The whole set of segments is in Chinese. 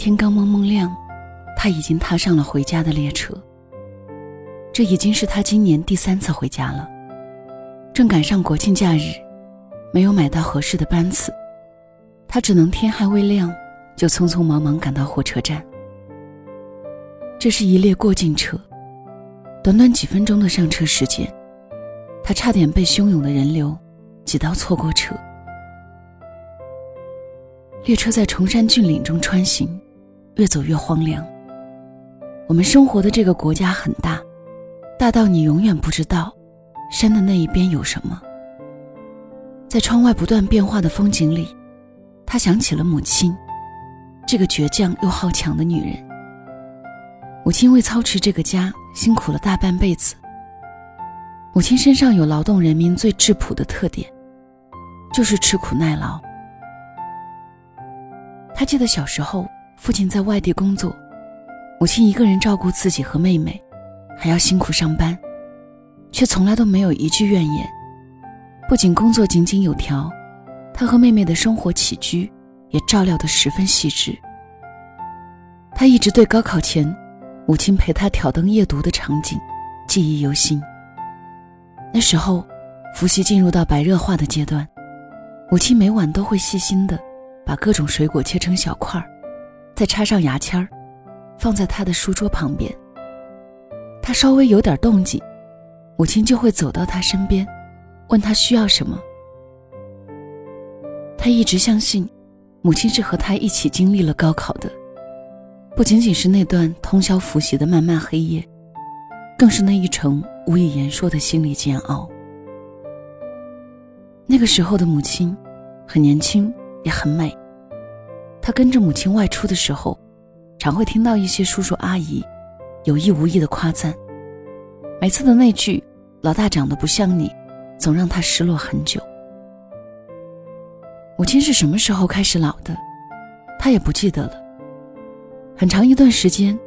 天刚蒙蒙亮，他已经踏上了回家的列车。这已经是他今年第三次回家了。正赶上国庆假日，没有买到合适的班次，他只能天还未亮就匆匆忙忙赶到火车站。这是一列过境车，短短几分钟的上车时间，他差点被汹涌的人流挤到错过车。列车在崇山峻岭中穿行，越走越荒凉。我们生活的这个国家很大，大到你永远不知道。山的那一边有什么？在窗外不断变化的风景里，他想起了母亲，这个倔强又好强的女人。母亲为操持这个家辛苦了大半辈子。母亲身上有劳动人民最质朴的特点，就是吃苦耐劳。他记得小时候，父亲在外地工作，母亲一个人照顾自己和妹妹，还要辛苦上班。却从来都没有一句怨言，不仅工作井井有条，他和妹妹的生活起居也照料得十分细致。他一直对高考前母亲陪他挑灯夜读的场景记忆犹新。那时候，伏羲进入到白热化的阶段，母亲每晚都会细心的把各种水果切成小块儿，再插上牙签儿，放在他的书桌旁边。他稍微有点动静。母亲就会走到他身边，问他需要什么。他一直相信，母亲是和他一起经历了高考的，不仅仅是那段通宵复习的漫漫黑夜，更是那一程无以言说的心理煎熬。那个时候的母亲，很年轻，也很美。他跟着母亲外出的时候，常会听到一些叔叔阿姨有意无意的夸赞，每次的那句。老大长得不像你，总让他失落很久。母亲是什么时候开始老的，他也不记得了。很长一段时间，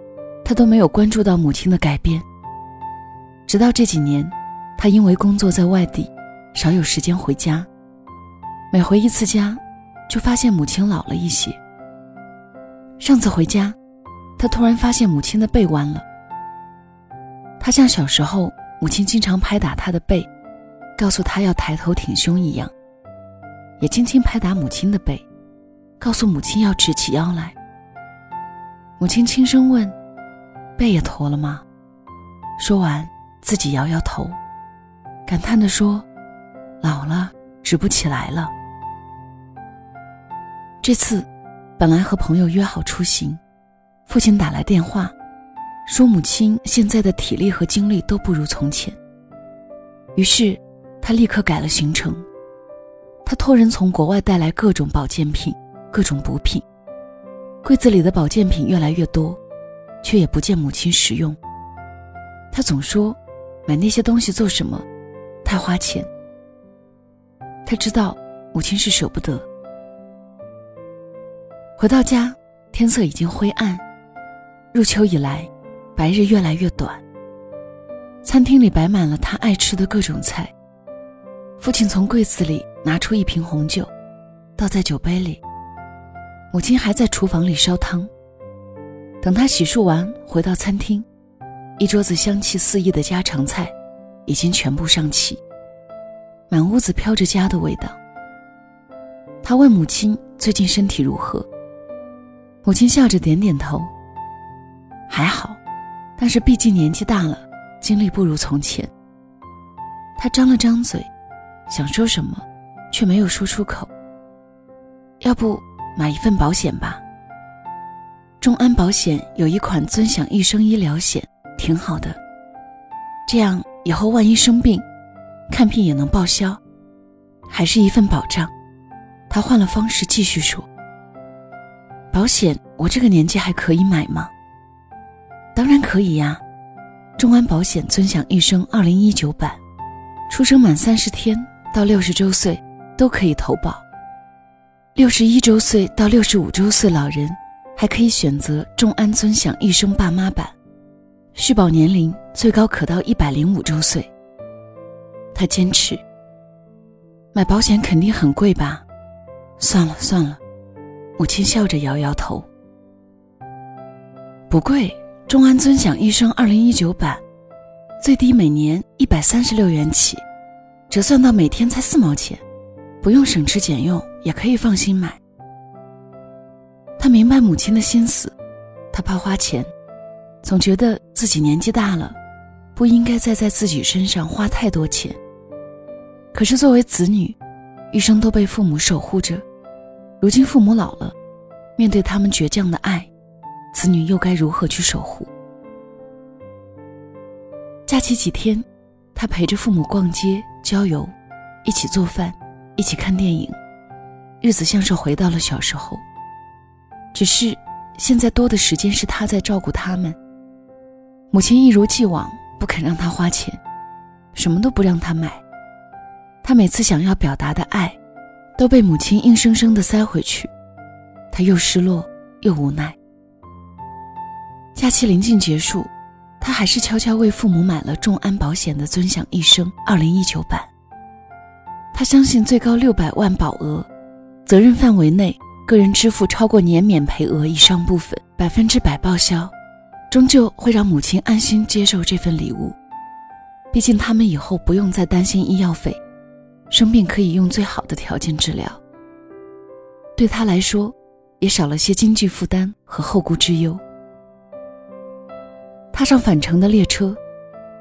他都没有关注到母亲的改变。直到这几年，他因为工作在外地，少有时间回家。每回一次家，就发现母亲老了一些。上次回家，他突然发现母亲的背弯了。他像小时候。母亲经常拍打他的背，告诉他要抬头挺胸一样，也轻轻拍打母亲的背，告诉母亲要直起腰来。母亲轻声问：“背也驼了吗？”说完，自己摇摇头，感叹地说：“老了，直不起来了。”这次，本来和朋友约好出行，父亲打来电话。说母亲现在的体力和精力都不如从前，于是他立刻改了行程。他托人从国外带来各种保健品、各种补品，柜子里的保健品越来越多，却也不见母亲使用。他总说，买那些东西做什么？太花钱。他知道母亲是舍不得。回到家，天色已经灰暗，入秋以来。白日越来越短。餐厅里摆满了他爱吃的各种菜。父亲从柜子里拿出一瓶红酒，倒在酒杯里。母亲还在厨房里烧汤。等他洗漱完回到餐厅，一桌子香气四溢的家常菜已经全部上齐，满屋子飘着家的味道。他问母亲最近身体如何，母亲笑着点点头，还好。但是毕竟年纪大了，精力不如从前。他张了张嘴，想说什么，却没有说出口。要不买一份保险吧？众安保险有一款尊享一生医疗险，挺好的。这样以后万一生病，看病也能报销，还是一份保障。他换了方式继续说：“保险，我这个年纪还可以买吗？”当然可以呀，众安保险尊享一生二零一九版，出生满三十天到六十周岁都可以投保，六十一周岁到六十五周岁老人还可以选择众安尊享一生爸妈版，续保年龄最高可到一百零五周岁。他坚持，买保险肯定很贵吧？算了算了，母亲笑着摇摇头。不贵，众安尊享一生二零一九版，最低每年一百三十六元起，折算到每天才四毛钱，不用省吃俭用也可以放心买。他明白母亲的心思，他怕花钱，总觉得自己年纪大了，不应该再在自己身上花太多钱。可是作为子女，一生都被父母守护着，如今父母老了，面对他们倔强的爱，子女又该如何去守护？假期几天，他陪着父母逛街、郊游，一起做饭，一起看电影，日子像是回到了小时候。只是，现在多的时间是他在照顾他们。母亲一如既往不肯让他花钱，什么都不让他买。他每次想要表达的爱，都被母亲硬生生的塞回去。他又失落又无奈。假期临近结束，他还是悄悄为父母买了众安保险的尊享一生二零一九版。他相信最高六百万保额，责任范围内。个人支付超过年免赔额以上部分，百分之百报销，终究会让母亲安心接受这份礼物。毕竟他们以后不用再担心医药费，生病可以用最好的条件治疗。对他来说，也少了些经济负担和后顾之忧。踏上返程的列车，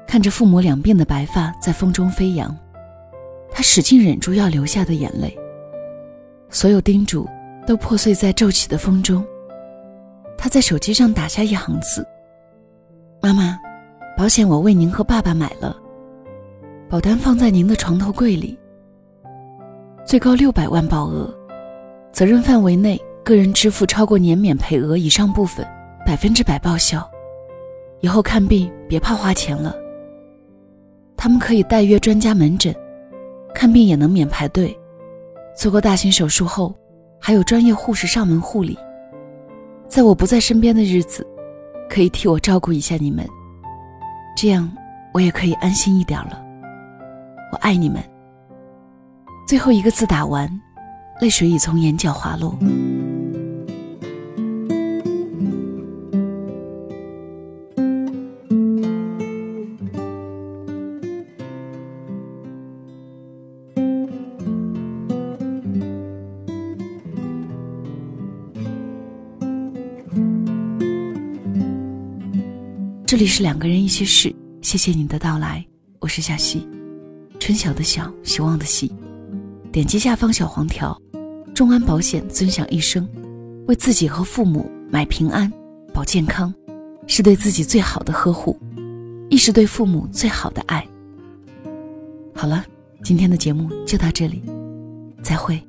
看着父母两鬓的白发在风中飞扬，他使劲忍住要流下的眼泪。所有叮嘱。都破碎在骤起的风中。他在手机上打下一行字：“妈妈，保险我为您和爸爸买了，保单放在您的床头柜里。最高六百万保额，责任范围内个人支付超过年免赔额以上部分，百分之百报销。以后看病别怕花钱了。他们可以代约专家门诊，看病也能免排队。做过大型手术后。”还有专业护士上门护理，在我不在身边的日子，可以替我照顾一下你们，这样我也可以安心一点了。我爱你们。最后一个字打完，泪水已从眼角滑落。这里是两个人一些事，谢谢你的到来，我是小溪，春晓的晓，希望的希。点击下方小黄条，众安保险尊享一生，为自己和父母买平安、保健康，是对自己最好的呵护，亦是对父母最好的爱。好了，今天的节目就到这里，再会。